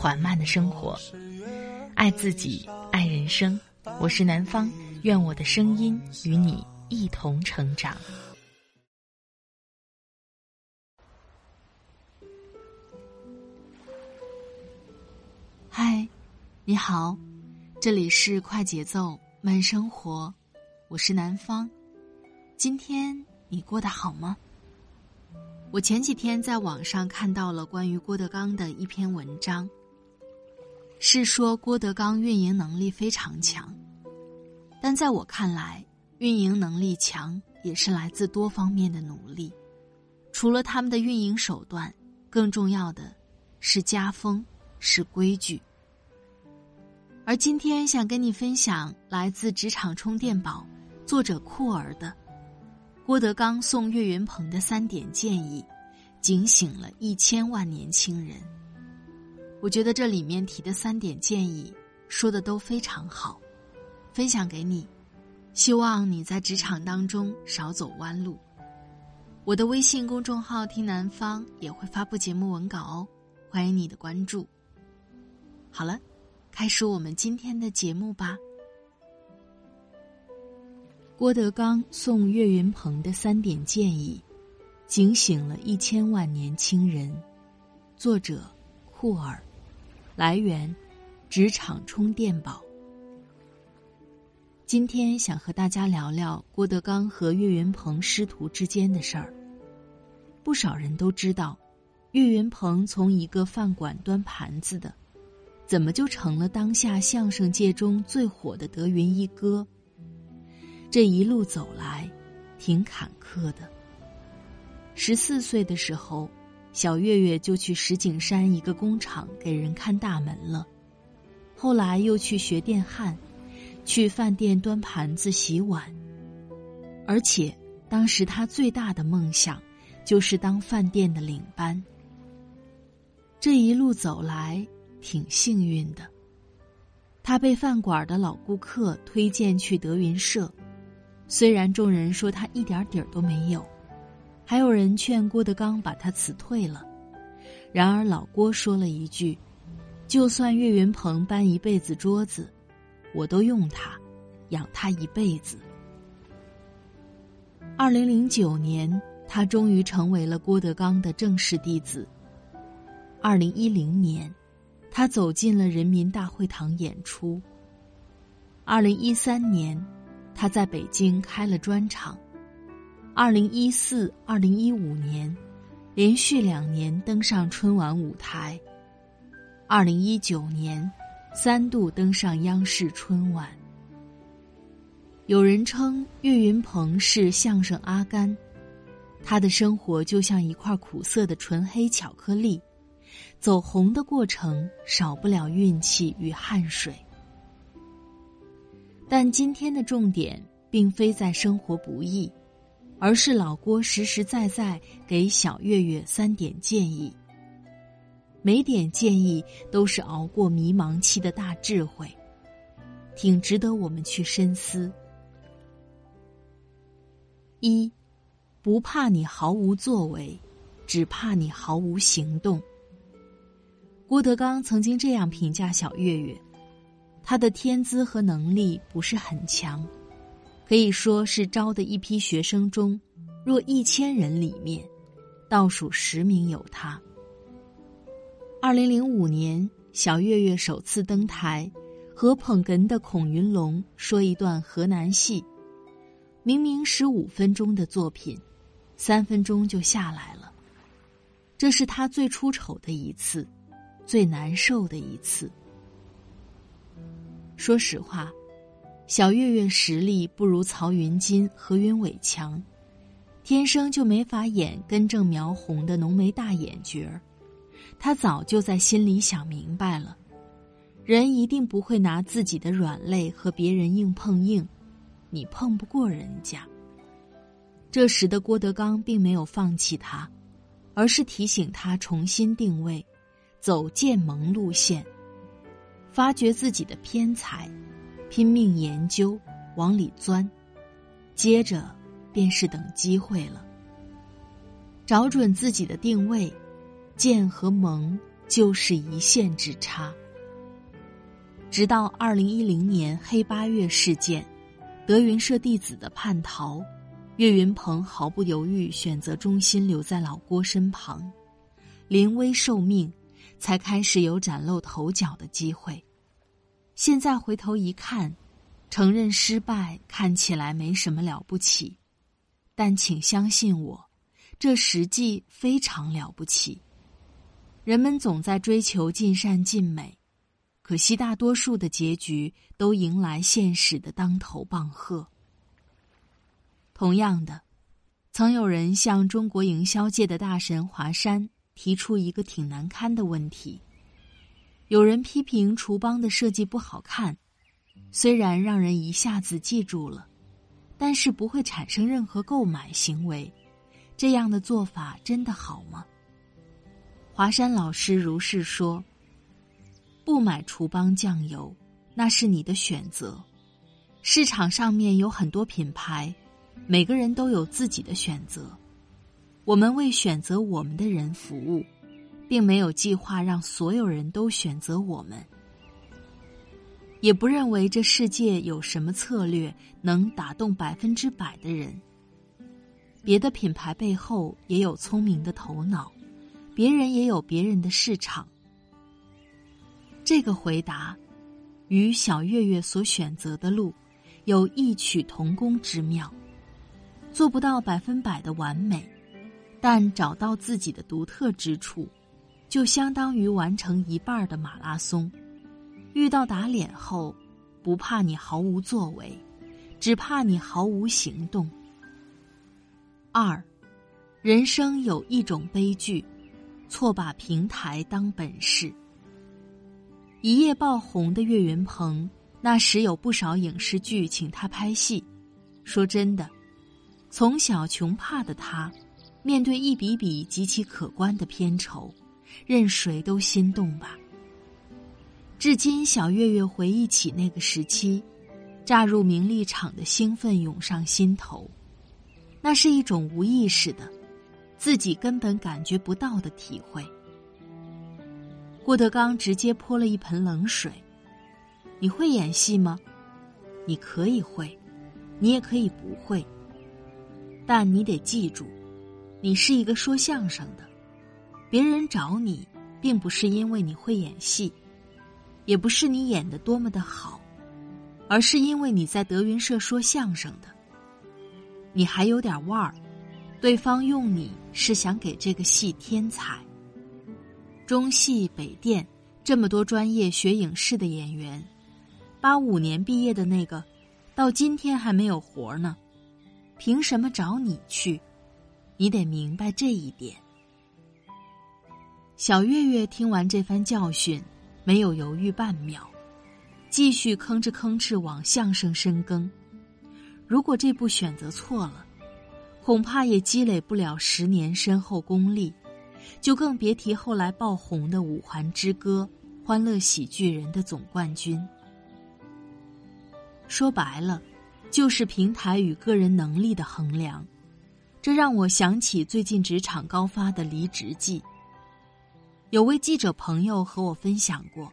缓慢的生活，爱自己，爱人生。我是南方，愿我的声音与你一同成长。嗨，你好，这里是快节奏慢生活，我是南方。今天你过得好吗？我前几天在网上看到了关于郭德纲的一篇文章。是说郭德纲运营能力非常强，但在我看来，运营能力强也是来自多方面的努力。除了他们的运营手段，更重要的是家风，是规矩。而今天想跟你分享来自职场充电宝作者酷儿的郭德纲送岳云鹏的三点建议，警醒了一千万年轻人。我觉得这里面提的三点建议说的都非常好，分享给你，希望你在职场当中少走弯路。我的微信公众号“听南方”也会发布节目文稿哦，欢迎你的关注。好了，开始我们今天的节目吧。郭德纲送岳云鹏的三点建议，警醒了一千万年轻人。作者：库尔。来源：职场充电宝。今天想和大家聊聊郭德纲和岳云鹏师徒之间的事儿。不少人都知道，岳云鹏从一个饭馆端盘子的，怎么就成了当下相声界中最火的德云一哥？这一路走来，挺坎坷的。十四岁的时候。小月月就去石景山一个工厂给人看大门了，后来又去学电焊，去饭店端盘子洗碗，而且当时他最大的梦想就是当饭店的领班。这一路走来挺幸运的，他被饭馆的老顾客推荐去德云社，虽然众人说他一点底儿都没有。还有人劝郭德纲把他辞退了，然而老郭说了一句：“就算岳云鹏搬一辈子桌子，我都用他，养他一辈子。”二零零九年，他终于成为了郭德纲的正式弟子。二零一零年，他走进了人民大会堂演出。二零一三年，他在北京开了专场。二零一四、二零一五年，连续两年登上春晚舞台。二零一九年，三度登上央视春晚。有人称岳云鹏是相声阿甘，他的生活就像一块苦涩的纯黑巧克力，走红的过程少不了运气与汗水。但今天的重点并非在生活不易。而是老郭实实在在给小月月三点建议，每点建议都是熬过迷茫期的大智慧，挺值得我们去深思。一，不怕你毫无作为，只怕你毫无行动。郭德纲曾经这样评价小月月，他的天资和能力不是很强。可以说是招的一批学生中，若一千人里面，倒数十名有他。二零零五年，小岳岳首次登台，和捧哏的孔云龙说一段河南戏，明明十五分钟的作品，三分钟就下来了。这是他最出丑的一次，最难受的一次。说实话。小岳岳实力不如曹云金、何云伟强，天生就没法演根正苗红的浓眉大眼角儿。他早就在心里想明白了，人一定不会拿自己的软肋和别人硬碰硬，你碰不过人家。这时的郭德纲并没有放弃他，而是提醒他重新定位，走建盟路线，发掘自己的偏才，拼命研究，往里钻，接着便是等机会了。找准自己的定位，剑和盟就是一线之差。直到二零一零年黑八月事件，德云社弟子的叛逃。岳云鹏毫不犹豫选择忠心留在老郭身旁，临危受命，才开始有崭露头角的机会。现在回头一看，承认失败看起来没什么了不起，但请相信我，这实际非常了不起。人们总在追求尽善尽美，可惜大多数的结局都迎来现实的当头棒喝。同样的，曾有人向中国营销界的大神华山提出一个挺难堪的问题。有人批评厨邦的设计不好看，虽然让人一下子记住了，但是不会产生任何购买行为。这样的做法真的好吗？华山老师如是说：“不买厨邦酱油，那是你的选择。市场上面有很多品牌。”每个人都有自己的选择，我们为选择我们的人服务，并没有计划让所有人都选择我们，也不认为这世界有什么策略能打动百分之百的人。别的品牌背后也有聪明的头脑，别人也有别人的市场。这个回答，与小月月所选择的路，有异曲同工之妙。做不到百分百的完美，但找到自己的独特之处，就相当于完成一半的马拉松。遇到打脸后，不怕你毫无作为，只怕你毫无行动。二，人生有一种悲剧，错把平台当本事。一夜爆红的岳云鹏，那时有不少影视剧请他拍戏。说真的。从小穷怕的他，面对一笔笔极其可观的片酬，任谁都心动吧。至今，小月月回忆起那个时期，乍入名利场的兴奋涌上心头，那是一种无意识的，自己根本感觉不到的体会。郭德纲直接泼了一盆冷水：“你会演戏吗？你可以会，你也可以不会。”但你得记住，你是一个说相声的，别人找你，并不是因为你会演戏，也不是你演的多么的好，而是因为你在德云社说相声的，你还有点腕儿，对方用你是想给这个戏添彩。中戏、北电这么多专业学影视的演员，八五年毕业的那个，到今天还没有活呢。凭什么找你去？你得明白这一点。小月月听完这番教训，没有犹豫半秒，继续吭哧吭哧往相声深耕。如果这步选择错了，恐怕也积累不了十年深厚功力，就更别提后来爆红的《五环之歌》《欢乐喜剧人》的总冠军。说白了。就是平台与个人能力的衡量，这让我想起最近职场高发的离职季。有位记者朋友和我分享过，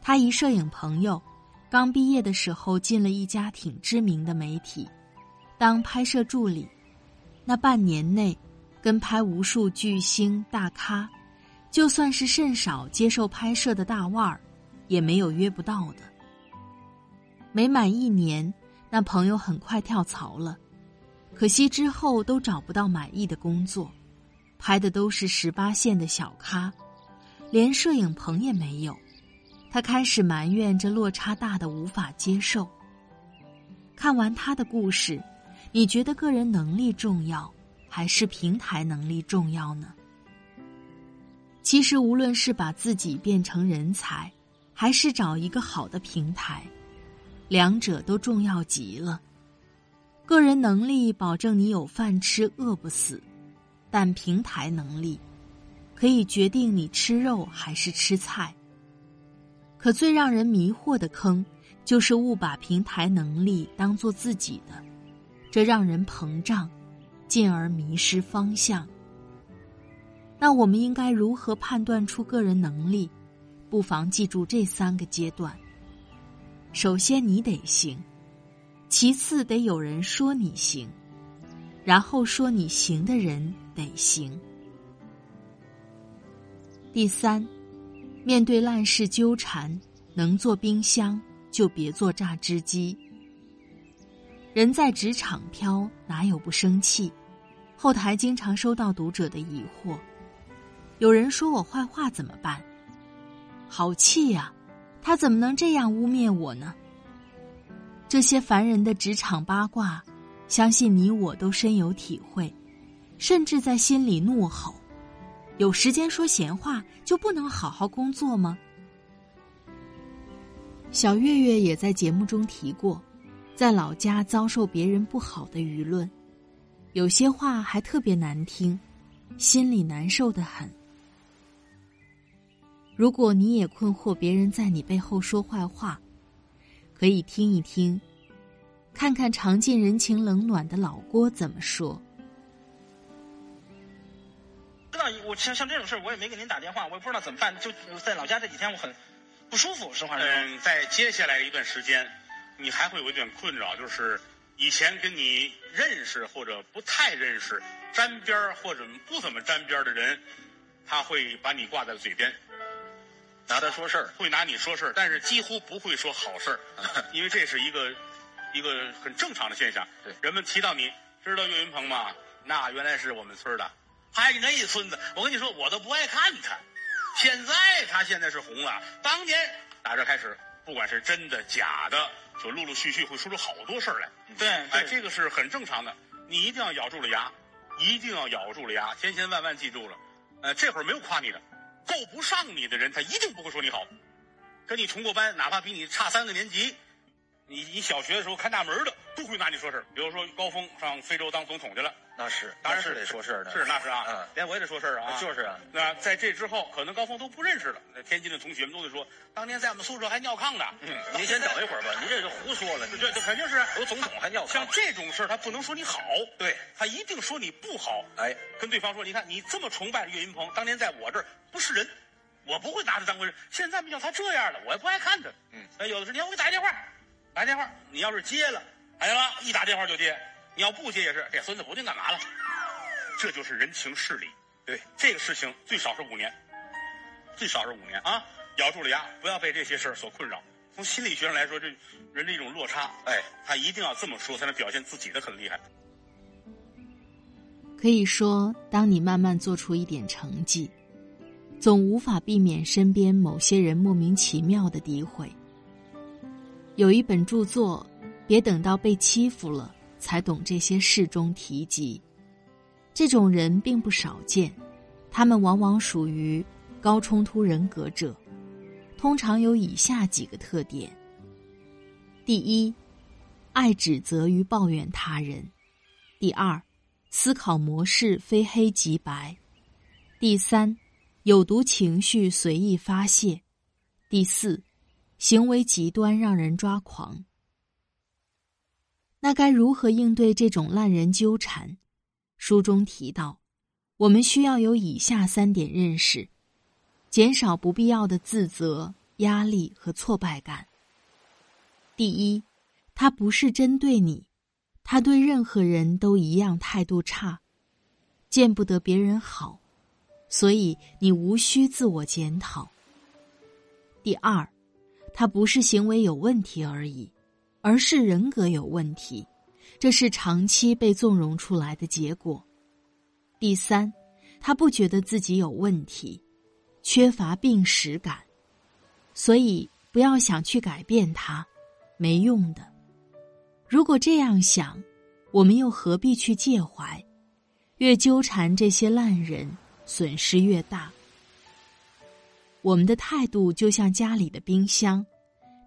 他一摄影朋友，刚毕业的时候进了一家挺知名的媒体，当拍摄助理，那半年内，跟拍无数巨星大咖，就算是甚少接受拍摄的大腕儿，也没有约不到的。没满一年。那朋友很快跳槽了，可惜之后都找不到满意的工作，拍的都是十八线的小咖，连摄影棚也没有。他开始埋怨这落差大的无法接受。看完他的故事，你觉得个人能力重要，还是平台能力重要呢？其实，无论是把自己变成人才，还是找一个好的平台，两者都重要极了。个人能力保证你有饭吃，饿不死，但平台能力可以决定你吃肉还是吃菜。可最让人迷惑的坑，就是误把平台能力当做自己的，这让人膨胀，进而迷失方向。那我们应该如何判断出个人能力？不妨记住这三个阶段：首先，你得行。其次，得有人说你行，然后说你行的人得行。第三，面对烂事纠缠，能做冰箱就别做榨汁机。人在职场飘，哪有不生气？后台经常收到读者的疑惑：有人说我坏话怎么办？好气呀！他怎么能这样污蔑我呢？这些烦人的职场八卦，相信你我都深有体会，甚至在心里怒吼：“有时间说闲话，就不能好好工作吗？”小月月也在节目中提过，在老家遭受别人不好的舆论，有些话还特别难听，心里难受的很。如果你也困惑别人在你背后说坏话，可以听一听，看看尝尽人情冷暖的老郭怎么说。我像像这种事我也没给您打电话，我也不知道怎么办。就在老家这几天，我很不舒服。实话实说，嗯，在接下来一段时间，你还会有一点困扰，就是以前跟你认识或者不太认识、沾边或者不怎么沾边的人，他会把你挂在嘴边。拿他说事儿，会拿你说事儿，但是几乎不会说好事儿，因为这是一个一个很正常的现象。对，人们提到你，知道岳云鹏吗？那原来是我们村的，还那一孙子。我跟你说，我都不爱看他。现在他现在是红了，当年打这开始，不管是真的假的，就陆陆续续会说出好多事儿来。对，哎，这个是很正常的。你一定要咬住了牙，一定要咬住了牙，千千万万记住了。呃，这会儿没有夸你的。够不上你的人，他一定不会说你好。跟你同过班，哪怕比你差三个年级，你你小学的时候看大门的，都会拿你说事比如说高峰上非洲当总统去了，那是当然是得说事儿的，是那是啊，嗯，连我也得说事儿啊，就是啊。那在这之后，可能高峰都不认识了。那天津的同学们都得说，当年在我们宿舍还尿炕呢。嗯，您先等一会儿吧，您这是胡说了。对，这肯定是有总统还尿炕。像这种事儿，他不能说你好，对他一定说你不好。哎，跟对方说，你看你这么崇拜岳云鹏，当年在我这儿不是人。我不会拿他当回事。现在没叫他这样了，我也不爱看他。嗯，有的时候你要我给打电话，来电话，你要是接了，哎呀，一打电话就接；你要不接也是，这孙子不定干嘛了。这就是人情世理。对，这个事情最少是五年，最少是五年啊！咬住了牙，不要被这些事儿所困扰。从心理学上来说，这人的一种落差，哎，他一定要这么说，才能表现自己的很厉害。可以说，当你慢慢做出一点成绩。总无法避免身边某些人莫名其妙的诋毁。有一本著作，别等到被欺负了才懂这些事中提及。这种人并不少见，他们往往属于高冲突人格者，通常有以下几个特点：第一，爱指责与抱怨他人；第二，思考模式非黑即白；第三。有毒情绪随意发泄，第四，行为极端让人抓狂。那该如何应对这种烂人纠缠？书中提到，我们需要有以下三点认识，减少不必要的自责、压力和挫败感。第一，他不是针对你，他对任何人都一样态度差，见不得别人好。所以你无需自我检讨。第二，他不是行为有问题而已，而是人格有问题，这是长期被纵容出来的结果。第三，他不觉得自己有问题，缺乏病史感，所以不要想去改变他，没用的。如果这样想，我们又何必去介怀，越纠缠这些烂人？损失越大。我们的态度就像家里的冰箱，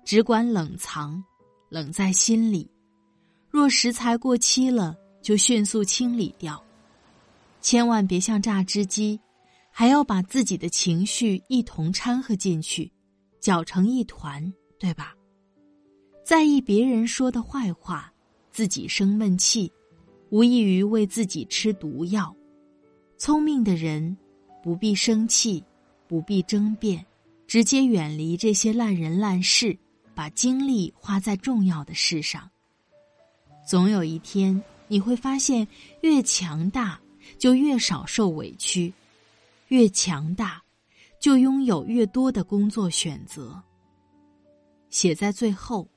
只管冷藏，冷在心里。若食材过期了，就迅速清理掉。千万别像榨汁机，还要把自己的情绪一同掺和进去，搅成一团，对吧？在意别人说的坏话，自己生闷气，无异于为自己吃毒药。聪明的人不必生气。不必争辩，直接远离这些烂人烂事，把精力花在重要的事上。总有一天，你会发现，越强大就越少受委屈，越强大就拥有越多的工作选择。写在最后。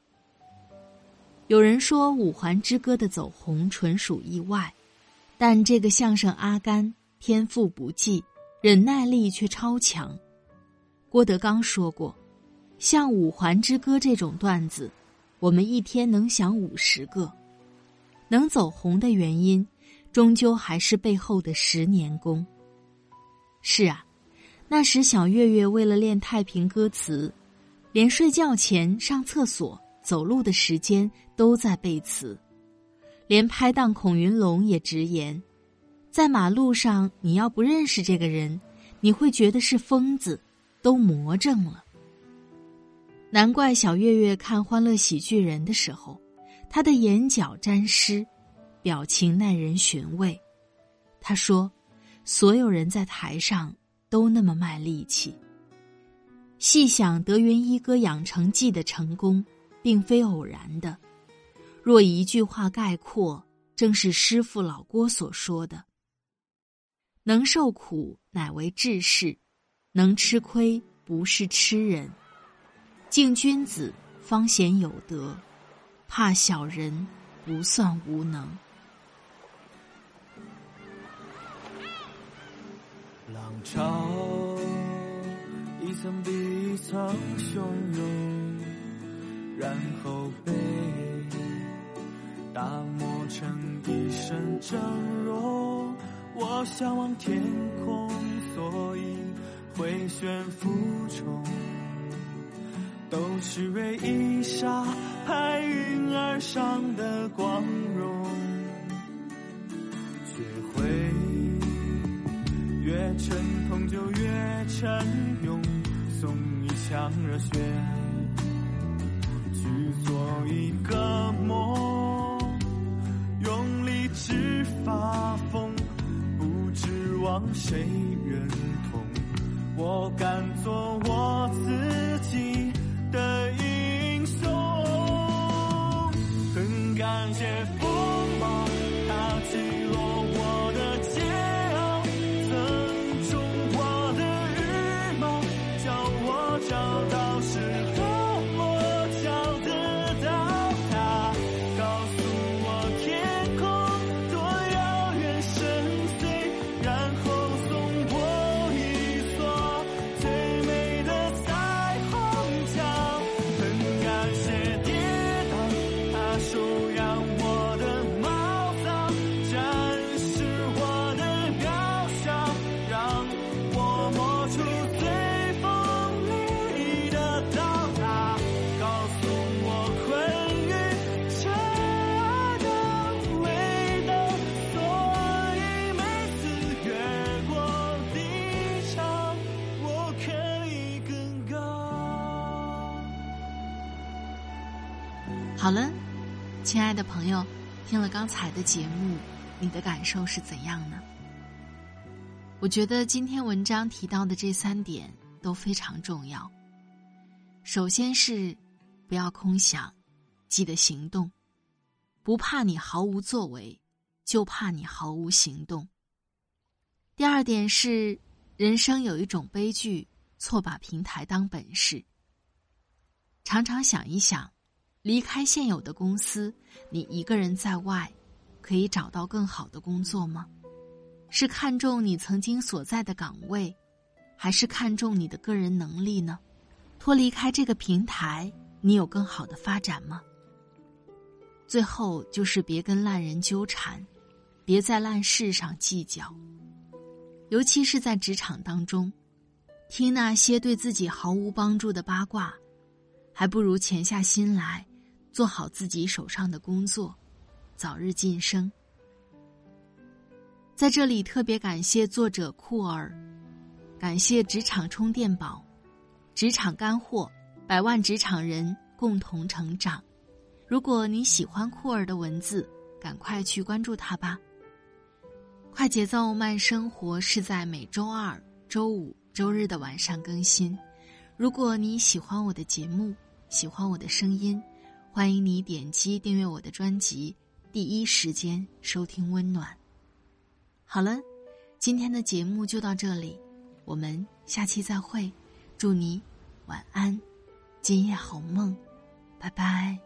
有人说，《五环之歌》的走红纯属意外，但这个相声阿甘天赋不济。忍耐力却超强。郭德纲说过：“像《五环之歌》这种段子，我们一天能想五十个。能走红的原因，终究还是背后的十年功。”是啊，那时小岳岳为了练太平歌词，连睡觉前、上厕所、走路的时间都在背词，连拍档孔云龙也直言。在马路上，你要不认识这个人，你会觉得是疯子，都魔怔了。难怪小岳岳看《欢乐喜剧人》的时候，他的眼角沾湿，表情耐人寻味。他说：“所有人在台上都那么卖力气。”细想德云一哥养成记的成功，并非偶然的。若一句话概括，正是师傅老郭所说的。能受苦乃为志士，能吃亏不是痴人。敬君子方显有德，怕小人不算无能。浪潮一层比一层汹涌，然后被打磨成一身整容。我向往天空，所以回旋浮冲，都是为一刹拍云而上的光荣。学会越沉痛就越沉勇，送一腔热血去做一个梦，用力直发。谁认同？我敢做我自亲爱的朋友，听了刚才的节目，你的感受是怎样呢？我觉得今天文章提到的这三点都非常重要。首先是不要空想，记得行动。不怕你毫无作为，就怕你毫无行动。第二点是，人生有一种悲剧，错把平台当本事。常常想一想。离开现有的公司，你一个人在外，可以找到更好的工作吗？是看重你曾经所在的岗位，还是看重你的个人能力呢？脱离开这个平台，你有更好的发展吗？最后就是别跟烂人纠缠，别在烂事上计较，尤其是在职场当中，听那些对自己毫无帮助的八卦，还不如潜下心来，做好自己手上的工作，早日晋升。在这里特别感谢作者酷儿，感谢职场充电宝，职场干货，百万职场人共同成长。如果你喜欢酷儿的文字，赶快去关注他吧。快节奏慢生活是在每周二、周五。周日的晚上更新。如果你喜欢我的节目，喜欢我的声音，欢迎你点击订阅我的专辑，第一时间收听温暖。好了，今天的节目就到这里，我们下期再会。祝你晚安，今夜好梦，拜拜。